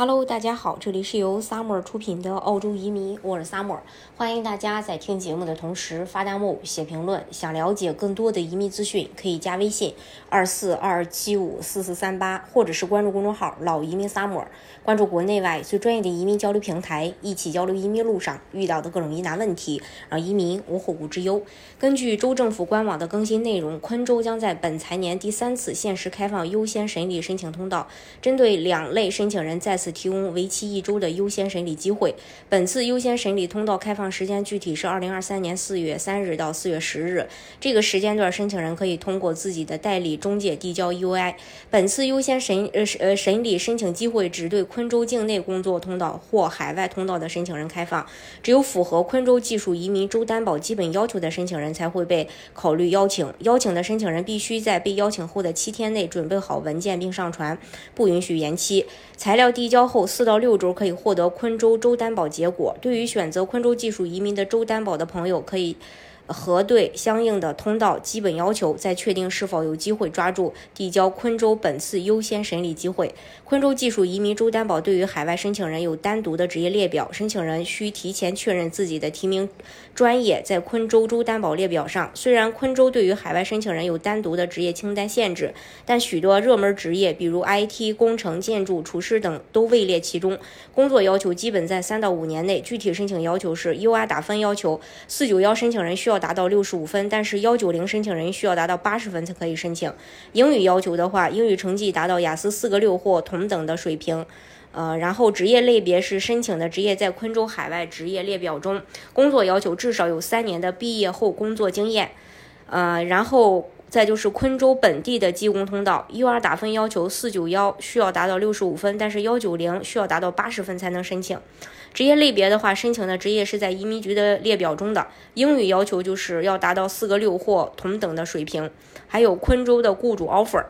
Hello，大家好，这里是由 Summer 出品的澳洲移民，我是 Summer，欢迎大家在听节目的同时发弹幕、写评论。想了解更多的移民资讯，可以加微信二四二二七五四四三八，或者是关注公众号“老移民 Summer”，关注国内外最专业的移民交流平台，一起交流移民路上遇到的各种疑难问题，让移民无后顾之忧。根据州政府官网的更新内容，昆州将在本财年第三次限时开放优先审理申请通道，针对两类申请人再次。提供为期一周的优先审理机会。本次优先审理通道开放时间具体是二零二三年四月三日到四月十日。这个时间段，申请人可以通过自己的代理中介递交 UI。本次优先审呃呃审理申请机会只对昆州境内工作通道或海外通道的申请人开放。只有符合昆州技术移民州担保基本要求的申请人才会被考虑邀请。邀请的申请人必须在被邀请后的七天内准备好文件并上传，不允许延期。材料递交。后四到六周可以获得昆州州担保结果。对于选择昆州技术移民的州担保的朋友，可以。核对相应的通道基本要求，再确定是否有机会抓住递交昆州本次优先审理机会。昆州技术移民州担保对于海外申请人有单独的职业列表，申请人需提前确认自己的提名专业在昆州州担保列表上。虽然昆州对于海外申请人有单独的职业清单限制，但许多热门职业，比如 IT、工程、建筑、厨师等，都位列其中。工作要求基本在三到五年内。具体申请要求是：U R 打分要求，四九幺申请人需要。达到六十五分，但是幺九零申请人需要达到八十分才可以申请。英语要求的话，英语成绩达到雅思四个六或同等的水平。呃，然后职业类别是申请的职业在昆州海外职业列表中。工作要求至少有三年的毕业后工作经验。呃，然后。再就是昆州本地的技工通道，U2 打分要求四九幺需要达到六十五分，但是幺九零需要达到八十分才能申请。职业类别的话，申请的职业是在移民局的列表中的。英语要求就是要达到四个六或同等的水平。还有昆州的雇主 offer，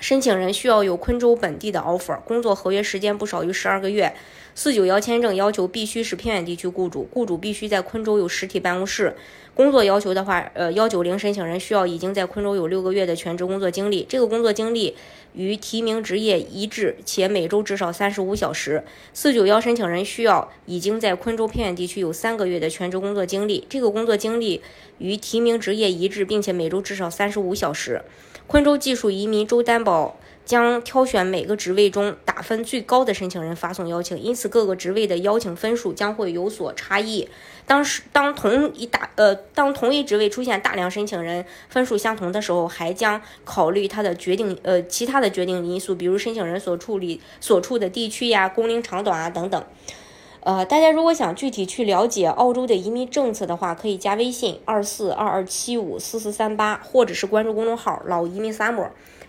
申请人需要有昆州本地的 offer，工作合约时间不少于十二个月。四九幺签证要求必须是偏远地区雇主，雇主必须在昆州有实体办公室。工作要求的话，呃，幺九零申请人需要已经在昆州有六个月的全职工作经历，这个工作经历与提名职业一致，且每周至少三十五小时。四九幺申请人需要已经在昆州偏远地区有三个月的全职工作经历，这个工作经历与提名职业一致，并且每周至少三十五小时。昆州技术移民州担保。将挑选每个职位中打分最高的申请人发送邀请，因此各个职位的邀请分数将会有所差异。当时当同一大呃当同一职位出现大量申请人分数相同的时候，还将考虑他的决定呃其他的决定因素，比如申请人所处理所处的地区呀、工龄长短啊等等。呃，大家如果想具体去了解澳洲的移民政策的话，可以加微信二四二二七五四四三八，或者是关注公众号“老移民 summer”，